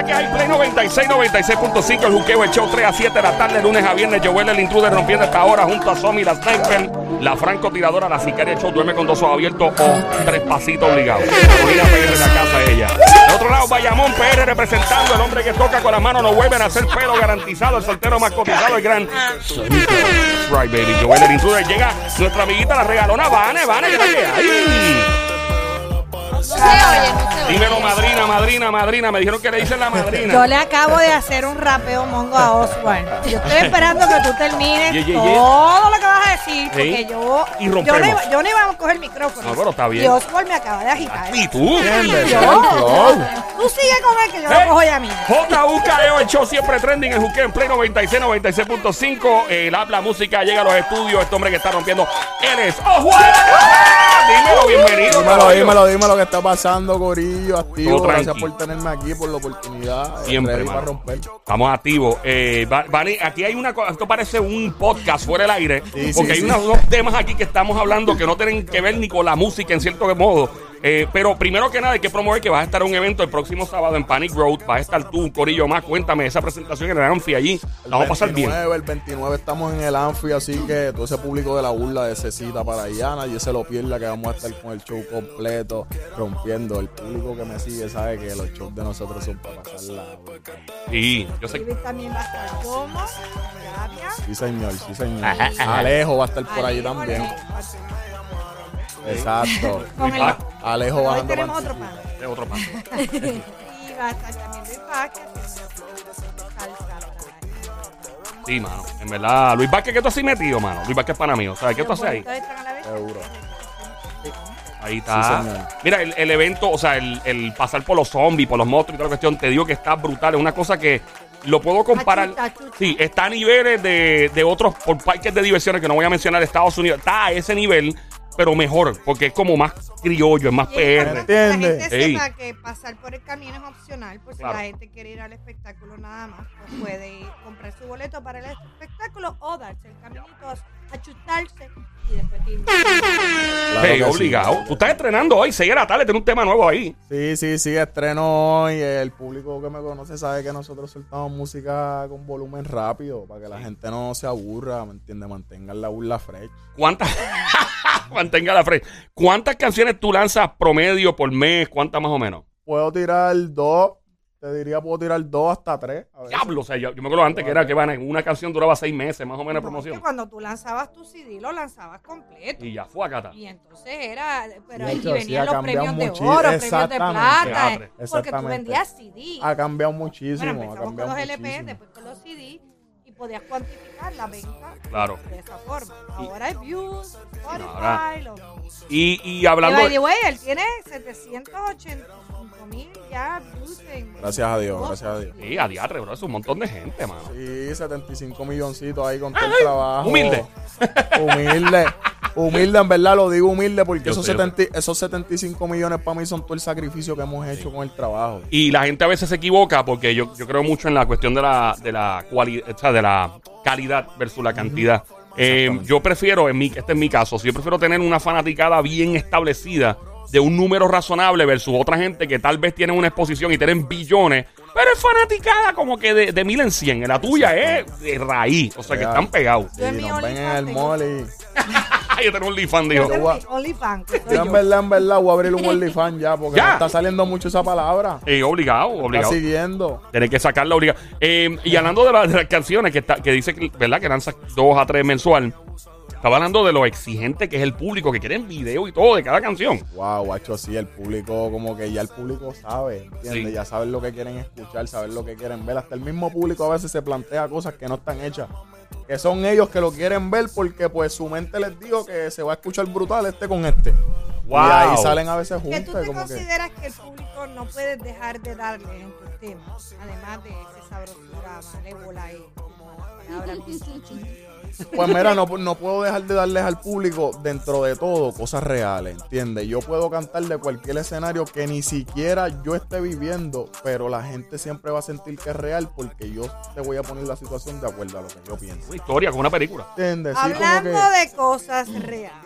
que la hay Play 96, 96.5, el juqueo, el show 3 a 7 de la tarde, lunes a viernes, Joel el intruder rompiendo esta hora junto a Somi, la sniper, la francotiradora, la sicaria, el show duerme con dos ojos abiertos o tres pasitos obligados. Carolina PR de la casa ella. De otro lado, Bayamón PR representando el hombre que toca con las manos, no vuelven a hacer pelo garantizado, el soltero más cotizado, el gran. Right, baby, Joel el intruder llega, nuestra amiguita la regalona, Vane, Vane, que la hay. No se oye, no se oye. Dímelo, madrina, madrina, madrina. Me dijeron que le dicen la madrina. Yo le acabo de hacer un rapeo mongo a Oswald. Yo estoy esperando que tú termines Ye, ye, ye. todo lo que vas a decir, porque Sí. yo, Y yo, no rompemos. iba, yo no iba a coger el micrófono. No, pero está bien. Y Oswald me acaba de agitar. ¿Y tú? Yo, tú sigue con él que yo lo cojo ya mismo. JUKEO, el show siempre trending, el juqueo en Play 96, 96.5. El habla música llega a los estudios. Este hombre que está rompiendo, él es Oswald. Dímelo, bienvenido. Dímelo, caballo. dímelo, dímelo que está pasando, Corillo, activo. Gracias por tenerme aquí, por la oportunidad. Siempre, para romper. Estamos activos. Eh, aquí hay una cosa, esto parece un podcast fuera del aire, Sí, porque sí, hay sí. unos, unos temas aquí que estamos hablando que no tienen que ver ni con la música en cierto modo. Eh, pero primero que nada hay que promover que vas a estar en un evento el próximo sábado en Panic Road, vas a estar tú, un corillo más, cuéntame esa presentación en el Anfi allí, la vamos a pasar bien. 29, El 29 estamos en el Anfi, así que todo ese público de la burla de ese cita para allá, nadie se lo pierda, que vamos a estar con el show completo, rompiendo. El público que me sigue sabe que los shows de nosotros son para pasarla. Sí, yo sé. Y también va a estar Sí, señor, sí, señor. Ajá, ajá. Alejo va a estar por allí también. Exacto. Con el- Alejo Hoy bajando tenemos otro pan. es otro paso. Y va a estar también Luis Vázquez. Sí, mano. En verdad, Luis Vázquez, ¿qué tú has metido, mano? Luis Vázquez es pana mío. ¿Sabes qué tú haces ahí? Seguro. Ahí está. Sí. Mira, el, el evento, o sea, el, el pasar por los zombies, por los monstruos y toda la cuestión, te digo que está brutal. Es una cosa que lo puedo comparar. Achuta, achuta. Sí, está a niveles de, de otros por parques de diversiones que no voy a mencionar de Estados Unidos. Está a ese nivel, pero mejor, porque es como más criollo, es más Y PR. que la ¿Entiende? gente Ey. sepa que pasar por el camino es opcional, por si Claro. la gente quiere ir al espectáculo nada más, pues puede ir, comprar su boleto para el espectáculo o darse el caminito, achutarse y después ir. Claro Hey, que sí. obligado. Tú estás estrenando hoy, 6 de la tarde, tiene un tema nuevo ahí. Sí, sí, sí, estreno hoy. El público que me conoce sabe que nosotros soltamos música con volumen rápido para que la gente no se aburra, ¿me entiendes? Mantengan la burla fresh. ¿Cuántas? Mantenga la frente. ¿Cuántas canciones tú lanzas promedio por mes? ¿Cuántas más o menos? Puedo tirar dos, te diría, puedo tirar dos hasta tres. a veces. Diablo, o sea, yo, yo me acuerdo antes que era que van, una canción duraba seis meses más o menos de No, promoción. que cuando tú lanzabas tu CD, lo lanzabas completo. Y ya fue acá. Y entonces era, pero ahí hecho, sí, venían ha los premios de oro, premios de Exactamente. plata, eh, porque tú Exactamente. vendías CD. Ha cambiado muchísimo, Bueno, ha empezamos con cambiado los LP, muchísimo. después con los CD y podías cuantificar la venta Claro. de esa forma. Ahora hay views, Spotify, ahora- los... Y, y Y hablando. by the way, él tiene 785 mil ya views en... Gracias a Dios, gracias a Dios. Sí, a diatre, bro. Es un montón de gente, mano. Sí, 75 milloncitos ahí con todo el trabajo. humilde. Humilde. Humilde, en verdad lo digo humilde porque Yo esos, sé, yo 70 esos 75 millones para mí son todo el sacrificio que hemos hecho con el trabajo. Y la gente a veces se equivoca porque yo, yo creo mucho en la cuestión de la, de la o sea, de la calidad versus la cantidad. Eh, yo prefiero, en mi, este es mi caso, si yo prefiero tener una fanaticada bien establecida de un número razonable versus otra gente que tal vez tienen una exposición y tienen billones, pero es fanaticada como que de, de mil en cien. La tuya es de raíz, o sea que están pegados. Sí, mi nos ven en el mall y... Yo tengo un OnlyFans, dijo. OnlyFans, Yo en verdad, en verdad voy a abrir un OnlyFans ya porque Ya. me está saliendo mucho esa palabra. Eh, obligado, Está obligado. siguiendo. Tienes que sacarla obligado. Eh, y hablando de, la- de las canciones que, está, que dice que, ¿verdad? que lanza dos a tres mensual. Estaba hablando de lo exigente que es el público, que quieren video y todo de cada canción. Wow, guacho, sí, el público, como que ya el público sabe, ¿entiendes? Sí. Ya saben lo que quieren escuchar, saben lo que quieren ver. Hasta el mismo público a veces se plantea cosas que no están hechas. Que son ellos que lo quieren ver porque pues su mente les dijo que se va a escuchar brutal este con este. Wow. Y ahí salen a veces Que tú juntos. te Como que, consideras que el público no puedes dejar de darle en tus temas, además de esa sabrosura malévola y como las palabras. Pues mira, no, no puedo dejar de darles al público dentro de todo cosas reales, ¿entiendes? Yo puedo cantar de cualquier escenario que ni siquiera yo esté viviendo, pero la gente siempre va a sentir que es real porque yo te voy a poner la situación de acuerdo a lo que yo pienso. Una historia con una película. ¿Entiendes? Sí, como Hablando que- de cosas reales.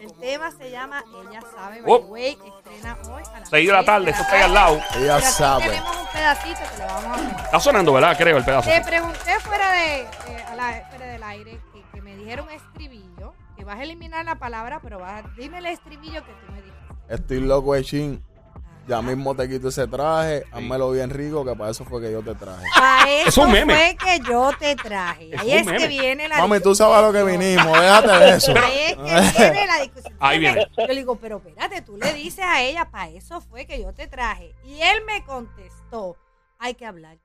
El tema se llama Ella sabe, by Oh. way, estrena hoy a las 6 de la tarde, eso está ahí al lado. Ella Pero sabe. tenemos un pedacito que le vamos a. Está sonando, ¿verdad? Creo el pedazo. Te pregunté fuera, de, eh, a la- fuera del aire que, que me dijeron estribillo, que vas a eliminar la palabra, pero vas a, dime el estribillo que tú me dijiste. Estoy loco de chin. Ya mismo te quito ese traje. Házmelo bien rico, que para eso fue que yo te traje. Para eso Es un meme. fue que yo te traje. Es Ahí un es meme. que viene la Mami, tú sabes a lo que vinimos. Déjate de eso. Pero- Ahí es que viene la discusión. Ahí viene. Yo le digo, pero espérate, tú le dices a ella, para eso fue que yo te traje. Y él me contestó, hay que hablar.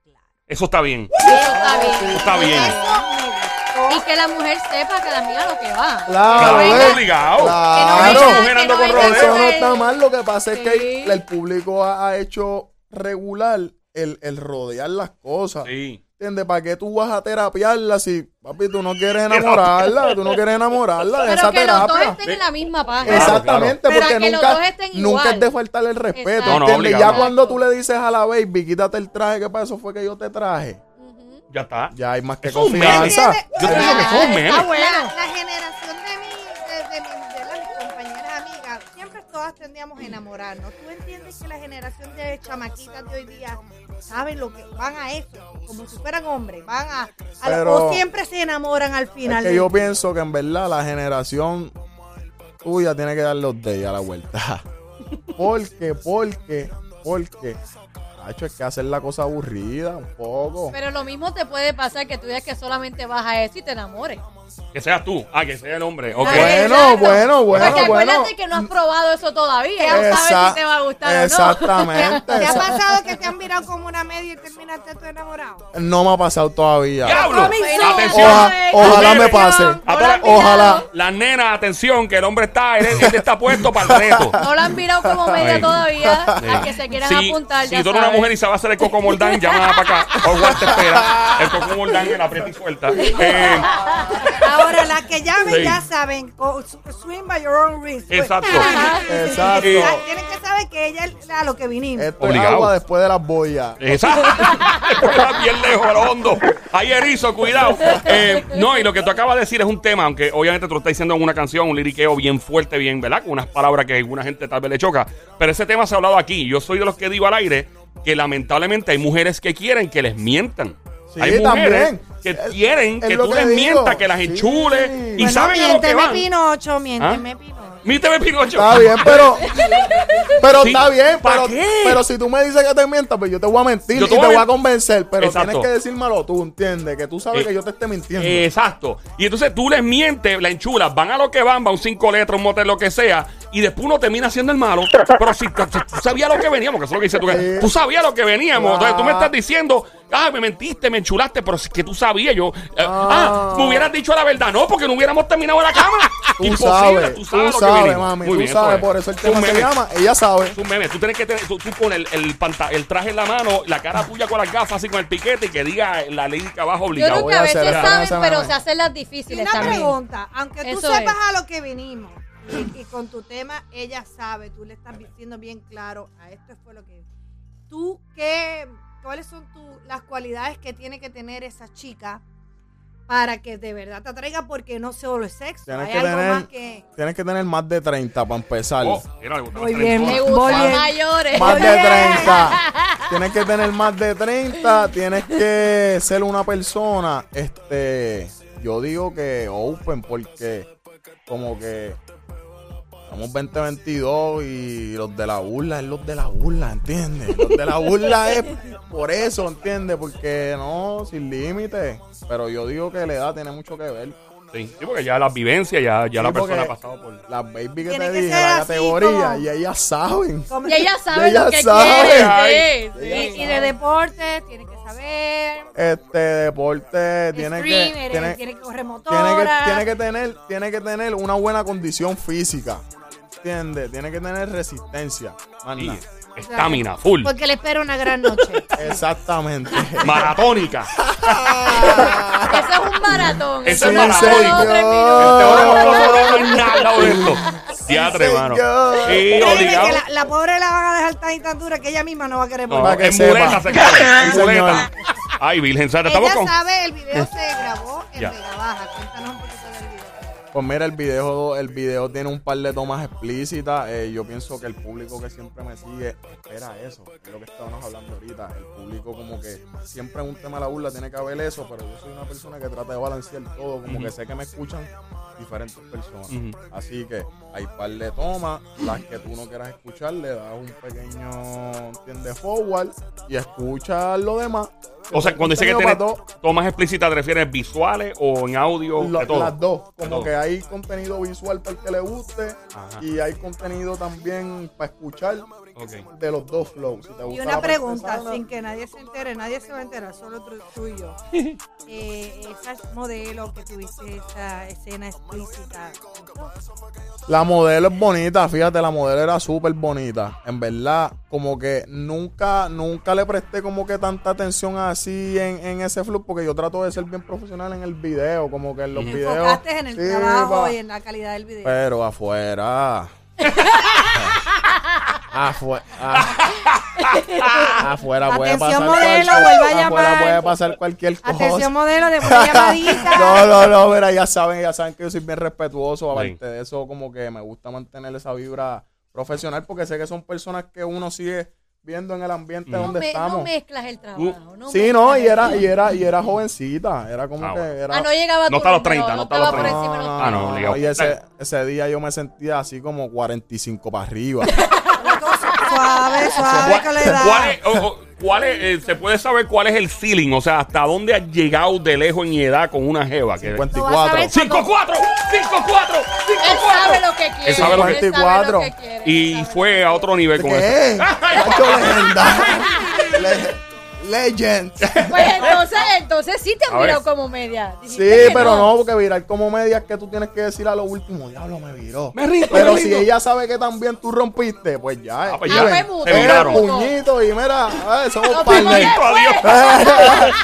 Eso está bien. Eso está bien. Está bien. Eso me gustó. Y que la mujer sepa que la amiga lo que va. Claro, ¿ves? obligado. Claro. Mujer anda con que rodeo. Eso no está mal. Lo que pasa es que Sí. el público ha, ha hecho regular el, el rodear las cosas. Sí. ¿Entiendes? ¿Para qué tú vas a terapiarla si, papi, tú no quieres enamorarla? Tú no quieres enamorarla de Pero esa que los dos terapia. estén en la misma página. Exactamente, Pero porque que los nunca, dos nunca igual. es de faltarle el respeto, Exacto. No, no, ya cuando tú le dices a la baby, quítate el traje, que para eso fue que yo te traje. Ya está. ya hay más que confianza. Yo te digo que es un meme. Está bueno. La, la generación de, mi, de, de, mi- de las compañeras amigas, siempre todas tendíamos a enamorarnos. ¿Tú entiendes que la generación de chamaquitas de hoy día saben lo que van a eso? Como si fueran hombres, van a... a Pero- o siempre se enamoran al Es final. que yo pienso que en verdad la generación tuya tiene que darle los de a la vuelta. porque, porque, porque, Hacho, es que hacer la cosa aburrida un poco. Pero lo mismo te puede pasar que tú digas que solamente vas a eso y te enamores. Que seas tú. Ah, que sea el hombre. Bueno, bueno, bueno, Porque bueno. acuérdate que no has probado eso todavía. No sabes si te va a gustar o no. Exactamente. ¿Te ha pasado que te han mirado como una media y terminaste tú enamorado? No me ha pasado todavía. ¡Diablo! Pero- Atención. Oja- ojalá me pase. Todas- Ojalá. Las nenas, atención, que el hombre está, él, él está puesto para el reto. No la han mirado como media Ay. todavía. Sí. A que se quieran Si- apuntar. Si ya tú eres una sabes. mujer y se va a hacer el coco moldán, llama para acá. O igual te espera. El coco moldán que la aprieta y suelta. Eh, Ahora, las que llamen Sí. ya saben, swing by your own risk. Pues, Exacto. Exacto. Ya Tienen que saber que ella es a lo que vinimos. Esto es Obligado. agua después de las boyas. Exacto. Está bien lejos, a lo hondo. Hay erizo, cuidado. Eh, no, y lo que tú acabas de decir es un tema, aunque obviamente tú lo estás diciendo en una canción, un liriqueo bien fuerte, bien, ¿verdad? Con unas palabras que a alguna gente tal vez le choca. Pero ese tema se ha hablado aquí. Yo soy de los que digo al aire que lamentablemente hay mujeres que quieren que les mientan. Sí, hay mujeres también. que quieren es que tú que les digo. mientas, que las Sí. enchules y Bueno, saben a lo que miénteme van. Pinocho, miénteme ¿Ah? Pinocho. Míteme, Pinocho. Está bien, pero. Pero Sí, está bien, ¿pa' pero, qué? pero si tú me dices que te mientas, pues yo te voy a mentir Yo y te te voy a voy a men- convencer. Pero Exacto. tienes que decírmelo tú, ¿entiendes? Que tú sabes Eh, que yo te esté mintiendo. Exacto. Y entonces tú les mientes, la enchulas, van a lo que van, va un cinco letras, un motel, lo que sea, y después uno termina siendo el malo. Pero si tú, tú sabías lo que veníamos, que eso es lo que dice tú, que Sí. tú sabías lo que veníamos. Entonces tú me Ah. estás diciendo, ah, me mentiste, me enchulaste, pero es que tú sabías yo. eh, ah. Ah. me hubieras dicho la verdad, no, porque no hubiéramos terminado en la cama. Tú Imposible, sabes, tú tú sabes lo que sabes, mami, Muy tú bien, sabes, es. por eso el tema se llama, ella sabe. Es un meme. Tú tienes que tener, tú, tú con el, el, panta- el traje en la mano, la cara tuya con las gafas, así con el piquete y que diga la ley que abajo Yo obligado. creo voy que a veces saben, pero se hacen las Y difíciles una también. pregunta, aunque tú Eso sepas es. a lo que vinimos y, y con tu tema ella sabe, tú le estás diciendo bien claro, a esto fue lo que... ¿Tú qué, cuáles son tu, las cualidades que tiene que tener esa chica para que de verdad te atraiga? Porque no solo es sexo, Tienes hay que algo tener- más que... Tienes que tener más de 30 para empezar. Oh, mira, Muy bien. Voy gustan mayores. Más de Oye. 30. Tienes que tener más de 30. Tienes que ser una persona, este, yo digo que open porque como que estamos 2022 y los de la burla es los de la burla, ¿entiendes? Los de la burla es por eso, ¿entiendes? Porque no, sin límite. Pero yo digo que la edad tiene mucho que ver. Sí, sí, porque ya las vivencias, ya, ya Sí, la persona ha pasado por. Las baby que Tiene te que dije, la así categoría, como- y ellas saben. Y ella sabe Ella lo que sabe. quiere. Ay. Sí, y, sí. y de deporte, tiene que saber... Este deporte tiene que, tiene, tiene que correr tiene que, tiene que tener, tiene que tener una buena condición física. ¿Entiendes? Tiene que tener resistencia. Más Sí, nada. Estamina, full. Porque le espera una gran noche. Exactamente. Maratónica. Eso es un maratón. Eso es no maratón. solo dos, tres Señor. Este oro no nada de esto. Teatro, hermano. señor. Sí, Créeme obligado. que la, la pobre la van a dejar tan y tan dura que ella misma no va a querer No, volver. Para que en muleta se. En Sí, muleta. Ay, Virgen Santa, estamos Ella con. sabe, el video se grabó en Ya. Vega Baja. Cuéntanos un. Pues mira, el video, el video tiene un par de tomas explícitas. Eh, yo pienso que el público que siempre me sigue espera eso. Es lo que estábamos hablando ahorita. El público como que siempre en un tema de la burla tiene que haber eso, pero yo soy una persona que trata de balancear todo. Como que sé que me escuchan diferentes personas. Así que hay par de tomas, las que tú no quieras escuchar, le das un pequeño, ¿entiendes? Forward y escuchas lo demás. O sea, cuando dice que tiene tomas explícitas, ¿te refieres visuales o en audio? Lo- de todo. las dos. Como todo. que hay contenido visual para el que le guste Ajá. y hay contenido también para escuchar de los dos flows. Si Y una la pregunta, sin que nadie se entere, nadie se va a enterar, solo tú y yo. Eh, esa modelo que tuviste, esa escena explícita, La modelo es bonita, fíjate, la modelo era súper bonita. En verdad, como que nunca, nunca le presté como que tanta atención así en, en ese flow, porque yo trato de ser bien profesional en el video, como que en los videos. enfocaste en el sí, trabajo pa- y en la calidad del video. Pero afuera. afuera. afuera puede Atención, pasar modelo, cualquier- vuelva a afuera puede pasar cualquier cosa. Atención modelo, de llamadita. No, no, no, mira, ya saben, ya saben que yo soy bien respetuoso. Sí. Aparte de eso, como que me gusta mantener esa vibra profesional porque sé que son personas que uno sigue viendo en el ambiente Mm. No, donde me- estamos. no mezclas el trabajo. no sí, no, y era, y era, y era jovencita. Era como Ah, que bueno. era. Ah, no llegaba No está a los número, 30, no está a los estaba por 30. encima de los Ah, no, 30. obligado. y ese, ese día yo me sentía así como 45 para arriba. Suave, suave, que le da. ¿Cuál es, cuál eh, se puede saber cuál es el ceiling? O sea, ¿hasta dónde has llegado de lejos en edad con una jeva? Que... 54. saber- 5-4, 5-4, Él sabe lo que quiere. Él sabe lo que- él sabe 24. lo que quiere, Y fue a otro nivel con eso. Legend. Pues entonces, entonces sí te han mirado ver. como media. Sí, Dijiste pero no. porque virar como media es que tú tienes que decir a lo último, diablo, me viró. Me rindo, Pero me si rindo. ella sabe que también tú rompiste, pues ya. Ah, pues Ah, ya. pues, Se mucho. Eh, miraron. puñito y mira, eh, somos. Adiós.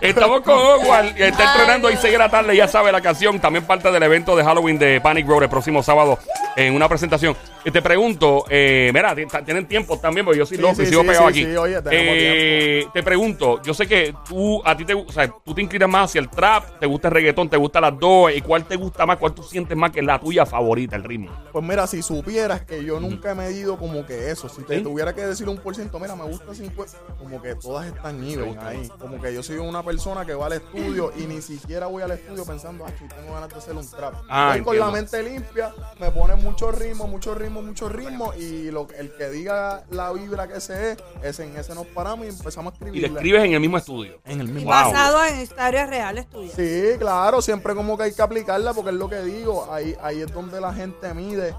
Estamos con Howard, que está Ay, entrenando y Dios. 6 de la tarde, ya sabe la canción, también parte del evento de Halloween de Panic Road el próximo sábado en una presentación. Y te pregunto, eh, mira, tienen tiempo también, porque yo soy Sí, loco y sí, sigo sí, pegado sí, aquí. sí, oye, tenemos Eh, te pregunto, yo sé que tú, a ti te, o sea, tú te inclinas más hacia el trap, te gusta el reggaetón, te gustan las dos, ¿y cuál te gusta más? ¿Cuál tú sientes más que es la tuya favorita, el ritmo? Pues mira, si supieras que yo nunca he medido como que eso, si te ¿Sí? tuviera que decir un por ciento, mira, me gusta 50, como que todas están even ahí. Como que yo soy una persona que va al estudio y ni siquiera voy al estudio pensando, ah, tengo ganas de hacer un trap. Ah, Voy con la mente limpia, me ponen mucho ritmo, mucho ritmo, mucho ritmo y lo, el que diga la vibra que ese es, ese, en ese nos paramos y empezamos a Y le escribir. escribes en el mismo estudio. En el Y mismo. Wow. basado en historias reales tuyas. Sí, claro, siempre como que hay que aplicarla porque es lo que digo, ahí, ahí es donde la gente mide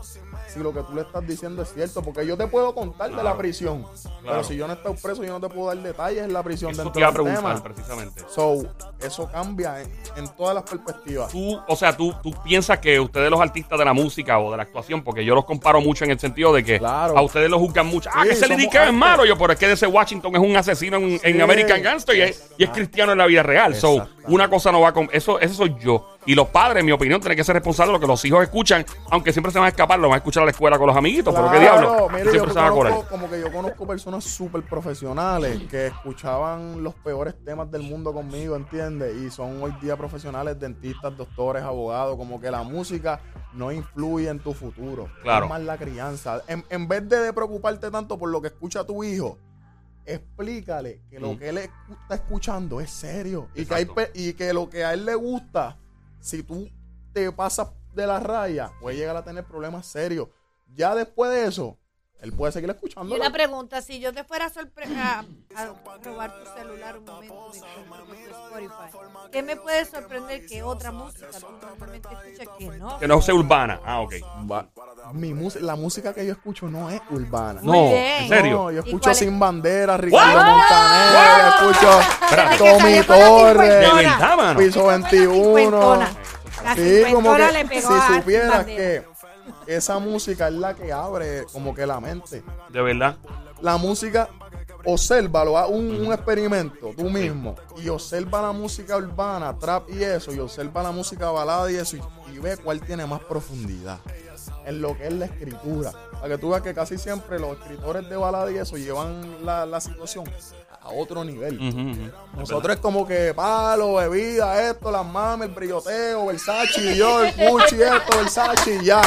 si lo que tú le estás diciendo es cierto, porque yo te puedo contar de la Claro. prisión, pero si yo no estoy preso yo no te puedo dar detalles en la prisión Eso dentro te iba a preguntar tema. precisamente. So, eso cambia en, en todas las perspectivas. Tú, o sea, tú, tú piensas que ustedes los artistas de la música o de la actuación, porque yo los comparo mucho en el sentido de que Claro. a ustedes los juzgan mucho. Ah, que ese lírica es malo. Yo, pero es que ese Washington es un asesino en, en. American Gangster y es, y es cristiano en la vida real. So, una cosa no va con. Eso, eso soy yo. Y los padres, en mi opinión, tienen que ser responsables de lo que los hijos escuchan, aunque siempre se van a escapar, lo van a escuchar a la escuela con los amiguitos. pero qué diablo. mire, yo se van a como que yo conozco personas súper profesionales que escuchaban los peores temas del mundo conmigo, ¿entiendes? Y son hoy día profesionales, dentistas, doctores, abogados, como que la música no influye en tu futuro. Claro. Es más la crianza. En, en vez de, de preocuparte tanto por lo que escucha tu hijo, explícale que lo Mm. que él está escuchando es serio. Y que, hay y que lo que a él le gusta, si tú te pasas de la raya, puede llegar a tener problemas serios. Ya después de eso, él puede seguir escuchando. Y una pregunta, si yo te fuera a, a, a robar tu celular un momento de tu Spotify, ¿qué me puede sorprender que otra música tú normalmente escuchas que no? Que no sea urbana. Ah, ok. Va- Mi la música que yo escucho no es urbana. No, en serio. No, yo ¿Y escucho cuál es? Sin Bandera, Ricardo? Montaner, escucho Espérate. Que Tommy Torres. Piso Esa fue la 21. cincuentona. La Sí, como que le pegó si a Sin supieras Bandera. que esa música es la que abre como que la mente. De verdad. La música, obsérvalo, haz un, un experimento tú mismo y observa la música urbana, trap y eso, y observa la música balada y eso, y, y ve cuál tiene más profundidad en lo que es la escritura. Para que tú veas que casi siempre los escritores de balada y eso llevan la, la situación a otro nivel. Nosotros es como que palo, bebida, esto, las mames, el brilloteo, Versace, y yo, el Gucci, esto, Versace y ya.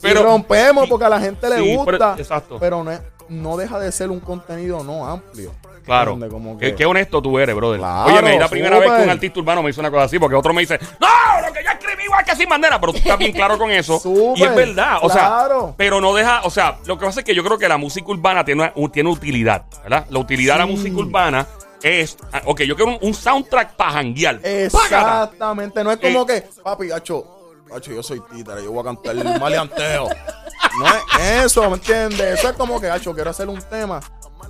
Pero- rompemos porque a la gente le Sí, pero- gusta. exacto. Pero no, no deja de ser un contenido no amplio. Claro. Como Qué, que- qué honesto tú eres, brother. Claro, Oye, es la primera vez que un artista urbano me hizo una cosa así, porque otro me dice, no, lo que yo escribí igual que sin bandera, pero tú estás bien claro con eso. Y es verdad, o claro. sea, pero no deja, o sea, lo que pasa es que yo creo que la música urbana tiene, una- tiene utilidad, ¿verdad? La utilidad de la música urbana es, ah, ok, yo quiero un, un soundtrack para janguear. Exactamente. No es como Eh. que, papi, gacho, gacho, yo soy títere, yo voy a cantar el maleanteo. no es eso, ¿me entiendes? Eso es como que, gacho, quiero hacer un tema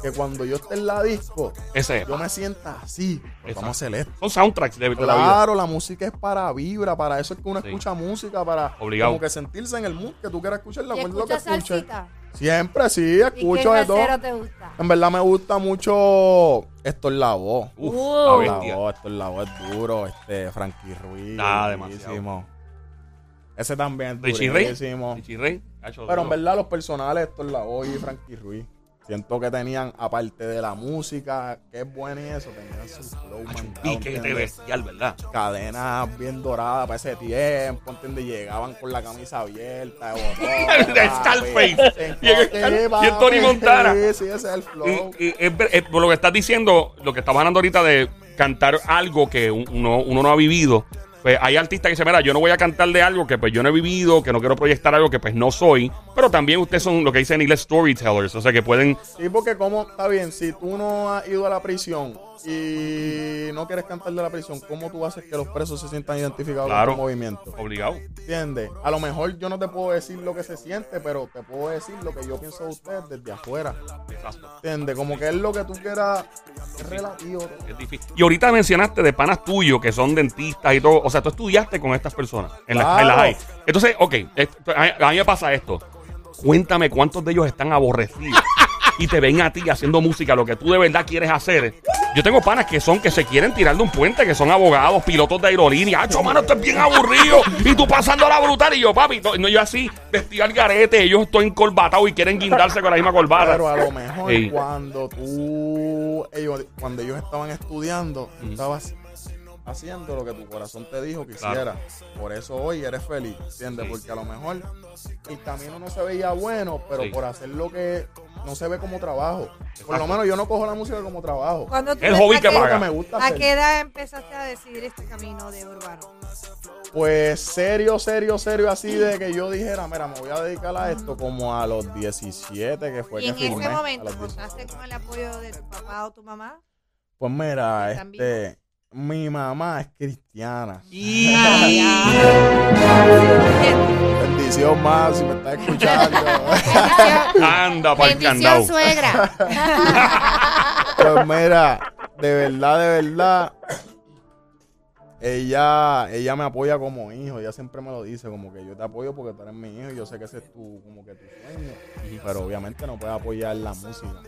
que cuando yo esté en la disco, Ese es. yo me sienta así. Pues vamos a hacer esto. Son soundtracks de, de la vida. Claro, la música es para vibra, para eso es que uno Sí. escucha música, para Obligado. como que sentirse en el mood que tú quieras escucharla, ¿Y pues lo que escuchas escuches. Siempre sí, ¿Y qué escucho de todo. te gusta? En verdad me gusta mucho esto es la voz. Uf, Uh. la La voz, esto es la voz es duro, este Frankie Ruiz. Ah, demasiado. Ese también es Richie Pero en verdad los personales, esto es la voz y Frankie Ruiz. Siento que tenían, aparte de la música, que es buena y eso, tenían su flow un mangado, piquete ¿entiendes? bestial, ¿verdad? cadenas bien doradas para ese tiempo, ¿entiendes? Llegaban con la camisa abierta, de botón, De. Scarface. Y. Tony Montana. Sí, sí, ese es el flow. Y, y es ver- es por lo que estás diciendo, lo que estás hablando ahorita de cantar algo que un- uno, uno no ha vivido. Pues hay artistas que dicen, mira, yo no voy a cantar de algo que pues yo no he vivido, que no quiero proyectar algo que pues no soy. Pero también ustedes son lo que dicen en inglés storytellers, o sea que pueden... Sí, porque como, está bien, si tú no has ido a la prisión y no quieres cantar de la prisión, ¿cómo tú haces que los presos se sientan identificados Claro. con tu movimiento? Obligado. ¿Entiendes? A lo mejor yo no te puedo decir lo que se siente, pero te puedo decir lo que yo pienso de ustedes desde afuera. Exacto. ¿Entiendes? Como que es lo que tú quieras, es relativo. Es difícil. Y ahorita mencionaste de panas tuyos que son dentistas y todo. O sea, tú estudiaste con estas personas en la, en la Claro. high. Entonces, ok, esto- a mí me pasa esto. Cuéntame cuántos de ellos están aborrecidos y te ven a ti haciendo música, lo que tú de verdad quieres hacer. Yo tengo panas que son que se quieren tirar de un puente, que son abogados, pilotos de aerolínea. ¡Acho, mano, esto es bien aburrido! Y tú pasando la brutal. Y yo, papi, no, yo así, vestido al garete, ellos estoy encorbatado y quieren guindarse con la misma corbata. Pero a lo mejor Ey. cuando tú, ellos, cuando ellos estaban estudiando, tú estabas haciendo lo que tu corazón te dijo que Claro. hiciera. Por eso hoy eres feliz, ¿entiendes? Sí. Porque a lo mejor el camino no se veía bueno, pero Sí. por hacer lo que no se ve como trabajo. Por lo menos yo no cojo la música como trabajo. Cuando tú El hobby que paga. Me gusta ¿A hacer. qué edad empezaste a decidir este camino de urbano? Pues serio, serio, serio, así de que yo dijera, mira, me voy a dedicar a esto como a los 17, que fue y que en firmé. ese momento, los 17. ¿contaste con el apoyo de tu papá o tu mamá? Pues mira, ¿Están este, mi mamá es cristiana. Bendición más si me estás escuchando. Anda para el candado. Bendición, suegra. pues mira, de verdad, de verdad, ella, ella me apoya como hijo. Ella siempre me lo dice, como que yo te apoyo porque tú eres mi hijo y yo sé que ese es tu, como que tu sueño. Pero obviamente no puedes apoyar la música.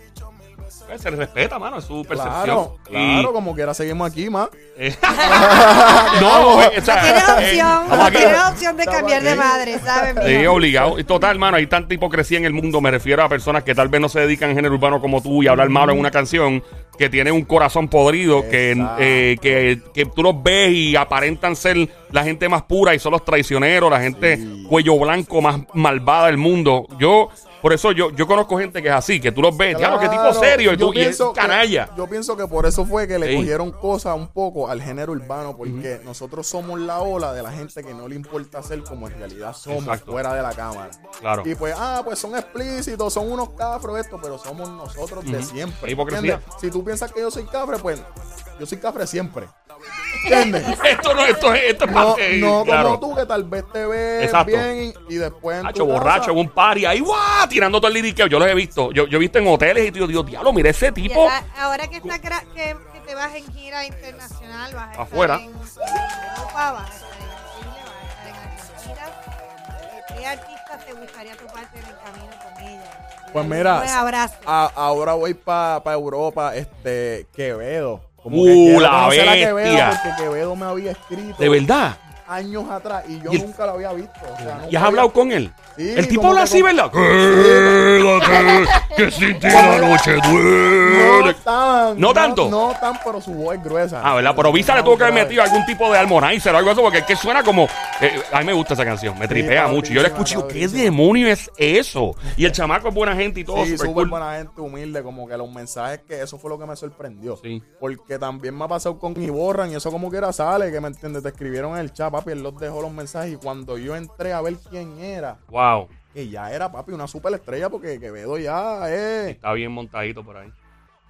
Pues, se les respeta, mano, es su percepción. Claro, Y- claro, como quiera seguimos aquí, más. Eh, no, eh, o sea, Tienes eh, opción, tienes opción de cambiar de madre, ¿sabes? Sí, obligado. Y total, hermano, hay tanta hipocresía en el mundo. Me refiero a personas que tal vez no se dedican al género urbano como tú y hablar malo en una canción, que tienen un corazón podrido, que, eh, que, que tú los ves y aparentan ser la gente más pura y son los traicioneros, la gente Sí. cuello blanco más malvada del mundo. Yo, por eso yo, yo conozco gente que es así, que tú los ves, diablo, qué tipo Claro, serio, y tú y es que- canalla. yo pienso que por eso fue que le Sí. cogieron cosas un poco al género urbano, porque nosotros somos la ola de la gente que no le importa ser como en realidad somos Exacto. fuera de la cámara. Claro. Y pues, ah, pues son explícitos, son unos cafros esto, pero somos nosotros de siempre. Si tú piensas que yo soy cafre, pues yo soy cafre siempre. ¿Entiendes? Esto no, esto es, esto es No, parte- no claro. como tú que tal vez te ves Exacto. bien y, y después en Hacho, tu casa- borracho en un party ahí, ¡guau! tirando todo el liriqueo. Yo los he visto. Yo, yo he visto en hoteles y tío, digo, diablo, mira ese tipo. Ya, ahora que, está gra- que, que te vas en gira internacional, vas a estar Afuera. en, en Europa, vas a estar en Chile, vas a estar en Argentina. ¿Qué artistas te gustaría toparte en el camino con ella? Pues Un mira, buen abrazo. a- ahora voy para Europa, este, Quevedo. Uh, quiero la bestia. Quevedo porque Quevedo me había escrito. De verdad. Años atrás y yo ¿Y el- nunca lo había visto. o sea, ¿Y has había- hablado con él? Sí, el tipo habla así, ¿verdad? Que sin ti la noche No duele. tan. ¿No tanto? No, tan, pero su voz es gruesa. Ah, ¿verdad? Pero Visa le tuvo que haber metido algún tipo de harmonizer o algo así, porque es que suena como. eh, a mí me gusta esa canción, me tripea está mucho. Yo la escucho ¿qué demonio es eso? Y el chamaco es buena gente y todo, Sí, súper cool. buena gente, humilde, como que los mensajes que eso fue lo que me sorprendió. Sí. Porque también me ha pasado con y borran y eso como quiera sale, que me entiendes, te escribieron en el chat, papi, él los dejó los mensajes y cuando yo entré a ver quién era, Wow. que ya era papi una superestrella porque Quevedo ya eh, Está bien montadito por ahí.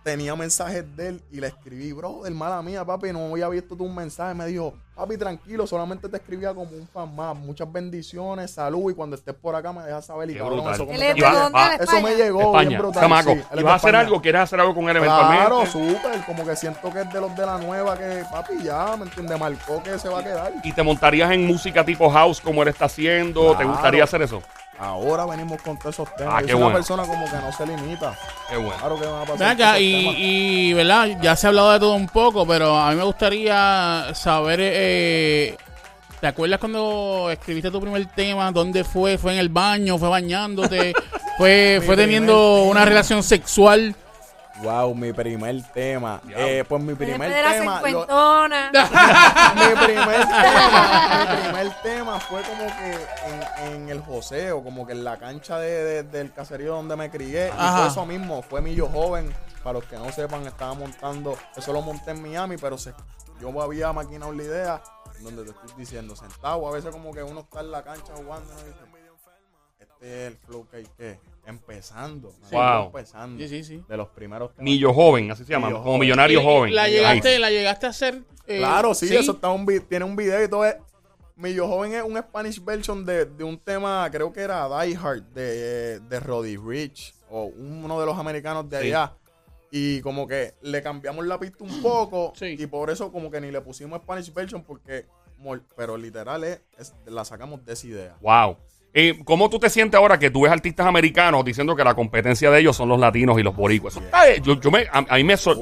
Tenía mensajes de él y le escribí, bro, del mala mía, papi, no había visto tu mensaje, me dijo, papi, tranquilo, solamente te escribía como un fan más, muchas bendiciones, salud y cuando estés por acá me dejas saber y cabrón, eso como va- va- de eso me llegó bien España, brutal. chamaco. sí, ¿Y vas a hacer algo? ¿Quieres hacer algo con él Claro, súper, como que siento que es de los de la nueva que papi ya, ¿me entiendes? Marcó que se va a quedar. ¿Y te montarías en música tipo house como él está haciendo? ¿Te Claro. gustaría hacer eso? Ahora venimos con todos esos temas. Ah, Yo qué soy una bueno. persona como que no se limita. Qué bueno. Claro que van a pasar acá, y, y, ¿verdad? Ya se ha hablado de todo un poco, pero a mí me gustaría saber, eh, ¿te acuerdas cuando escribiste tu primer tema? ¿Dónde fue? ¿Fue en el baño? ¿Fue bañándote? ¿Fue, fue teniendo una relación sexual? Wow, mi primer tema. Eh, pues mi primer de la tema. lo- cincuentona. mi primer tema. mi primer tema fue como que en, en el joseo, como que en la cancha de- de- del caserío donde me crié. Y Ajá. fue eso mismo, fue mi yo joven. Para los que no sepan, estaba montando, eso lo monté en Miami, pero se, yo había maquinado la idea donde te estoy diciendo, sentado, a veces como que uno está en la cancha jugando ¿no? y dice, este es el flow que hay que, empezando. Wow. empezando, Sí, sí, sí. de los primeros temas. Millo joven, así se llama. Millo Como joven. millonario Y- joven. La Nice. llegaste, la llegaste a hacer. eh, Claro, sí, eso está un tiene un video y todo. Es, Mi Yo Joven es un Spanish version de, de un tema, creo que era Die Hard, de, de Roddy Rich, o uno de los americanos de Sí. allá. Y como que le cambiamos la pista un poco, Sí. y por eso como que ni le pusimos Spanish version, porque, pero literal es, es- la sacamos de esa idea. Wow. Eh, ¿Cómo tú te sientes ahora que tú ves artistas americanos diciendo que la competencia de ellos son los latinos y los boricuas? Eso está- Yo, yo me, a, a mí me sor-.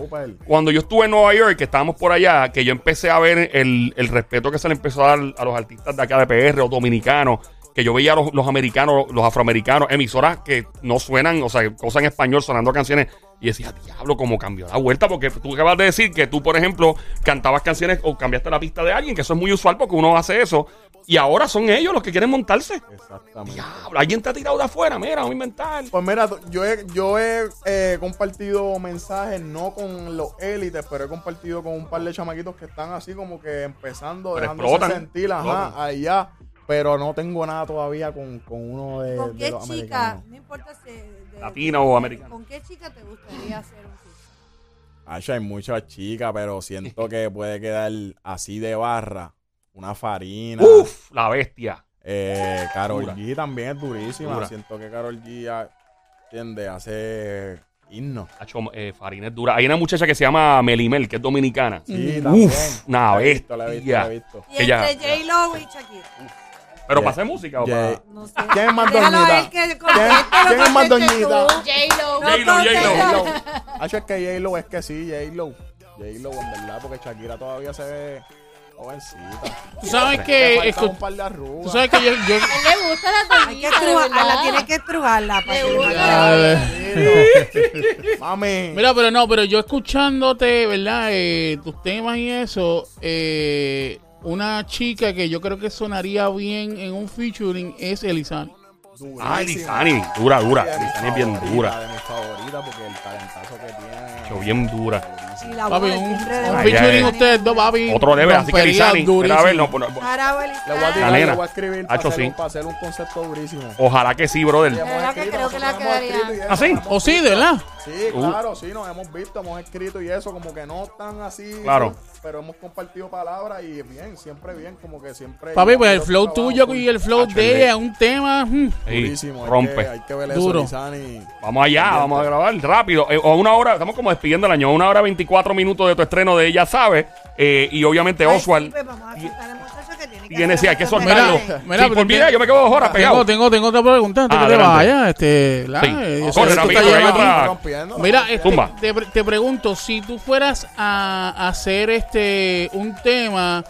Cuando yo estuve en Nueva York, que estábamos por allá, que yo empecé a ver el, el respeto que se le empezó a dar a los artistas de acá de PR o dominicanos, que yo veía a los, los americanos, los afroamericanos, emisoras que no suenan, o sea, cosas en español sonando canciones, y decía, diablo, cómo cambió la vuelta, porque tú acabas de decir que tú, por ejemplo, cantabas canciones o cambiaste la pista de alguien, que eso es muy usual porque uno hace eso, y ahora son ellos los que quieren montarse. Exactamente. Diablo, alguien te ha tirado de afuera, mira, vamos a inventar. Pues mira, yo he, yo he eh, compartido mensajes, no con los élites, pero he compartido con un par de chamaquitos que están así como que empezando, Pero dejándose explotan, sentir, ajá, explotan. allá. Pero no tengo nada todavía con, con uno de, ¿Con de qué los chica? americanos. No importa si. de- Latina o americana. ¿Con qué chica te gustaría hacer un feat? Acho, hay muchas chicas, pero siento que puede quedar así de barra. Una farina. Uf, la bestia. Eh, Carol Dura. G también es durísima. Dura. Siento que Carol G ah, tiende a hacer himno. Hacho, eh, Farina es dura. Hay una muchacha que se llama Melimel, que es dominicana. Sí, Uf, una visto, la he visto, bestia. la he visto. Y entre J-Lo y Shakira. Pero Yeah. para hacer música o Yeah. para. No sé. ¿Quién es más doñita? ¿Quién, quién es más doñita? J-Lo. J-Lo. J-Lo. Hacho, es que J-Lo es que sí, J-Lo. J-Lo, en verdad, porque Shakira todavía se ve jovencita. Tú sabes Le que. falta escu- un par de arrugas. Tú sabes que yo. yo A él le gusta la Hay que estrujarla, tiene que estrujarla. para Le que- gusta. Mami. Mira, pero no, pero yo escuchándote, ¿verdad? Eh, tus temas y eso, eh, una chica que yo creo que sonaría bien en un featuring es Elizani. durísima. Ay, Lizani, dura, dura. Lizani es bien dura. De mis favoritas, porque el talentazo que tiene. Hacho, bien dura. Y la Papi, voz, un, de un voz. Ay, featuring ay. ustedes dos, papi. Otro leve, así que Lizani. Mira, a ver, no, durísimo. no, Le voy a tirar, nena. le voy a escribir para Hacho, hacer, sí. un, para hacer un concepto durísimo. Ojalá que sí, brother. Sí, verdad que creo que la quedaría. eso, ¿Ah, sí? ¿O sí, escrito. de verdad? Sí, Uh. claro, sí, nos hemos visto, hemos escrito y eso, como que no tan así. Claro. Pero hemos compartido palabras y bien, siempre bien, como que siempre. Papi, pues el flow trabajo tuyo y el flow de el de- ella es un tema. mm. Sí, Durísimo, hay rompe. que- Hay que ver Duro. eso. Vamos allá, vamos a grabar rápido. Eh, o una hora, estamos como despidiendo el año. Una hora 24 minutos de tu estreno de Ella Sabe. Eh, y obviamente Ay, Oswald sí, pues vamos a que tiene, sí, hay que soltarlo. Mira, Sí, mira, por vida, te- yo me quedo dos horas pegado. Tengo, tengo, otra pregunta antes Ah, que te adelante. vaya. Este, la, eh. Mira, este, te pregunto, si tú fueras a hacer este un tema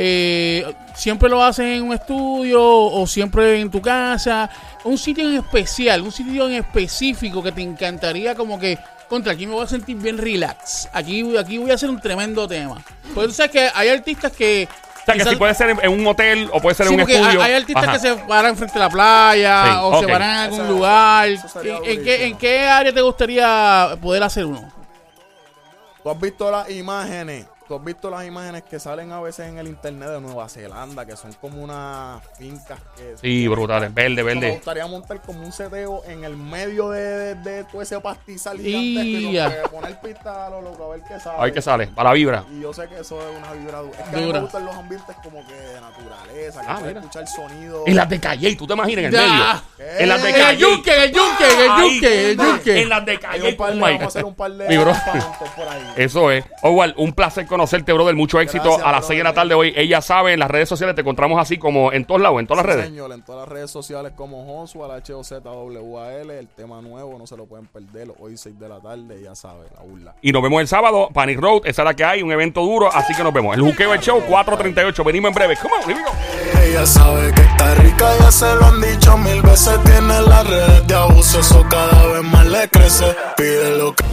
eh, ¿siempre lo haces en un estudio o siempre en tu casa? Un sitio en especial, un sitio en específico que te encantaría como que, contra, aquí me voy a sentir bien relax. Aquí, aquí voy a hacer un tremendo tema. Porque tú sabes que hay artistas que... Sea, que si puede ser en, en un hotel o puede ser Sí, en un hay- estudio. Hay, artistas Ajá. que se paran frente a la playa Sí, o ok. se paran en algún Eso- lugar. eso ¿En, qué. ¿En qué área te gustaría poder hacer uno? Tú has visto las imágenes, tú has visto las imágenes que salen a veces en el internet de Nueva Zelanda, que son como unas fincas que... Sí, brutales. Verde, Me verde. gustaría montar como un seteo en el medio de, de, de todo ese pastizal gigantesco y que poner pista a lo loco, a ver qué sale. A ver qué sale. Para la vibra. Y yo sé que eso es una vibra dura. Es que a mí me gustan los ambientes como que de naturaleza, que Ah, puedes escuchar sonido. En las de Calle, ¿tú te imaginas en el Ya. medio? En las de En el Calle. yunque, en el yunque, en el yunque, en el yunque. En las de Hay Calle. un par de, oh vamos a hacer un par de Mi bro. campamentos por ahí. Eso es. Igual, un placer conocerte, brother. Mucho éxito Gracias, a las 6 de la tarde hoy. Ella sabe, en las redes sociales te encontramos así como en todos lados, en todas las Sí, redes. señor, en todas las redes sociales como Joshua, la H-O-Z-W-A-L, el tema nuevo, no se lo pueden perder, hoy 6 de la tarde, ya sabe, la burla. Y nos vemos el sábado, Panic Road, esa es la que hay, un evento duro, así que nos vemos. El Juqueo el Show 438, venimos en breve. Come on, here we go. Ella sabe que está rica, ya se lo han dicho mil veces. Tiene las redes de abuso, eso cada vez más le crece. Pide lo que.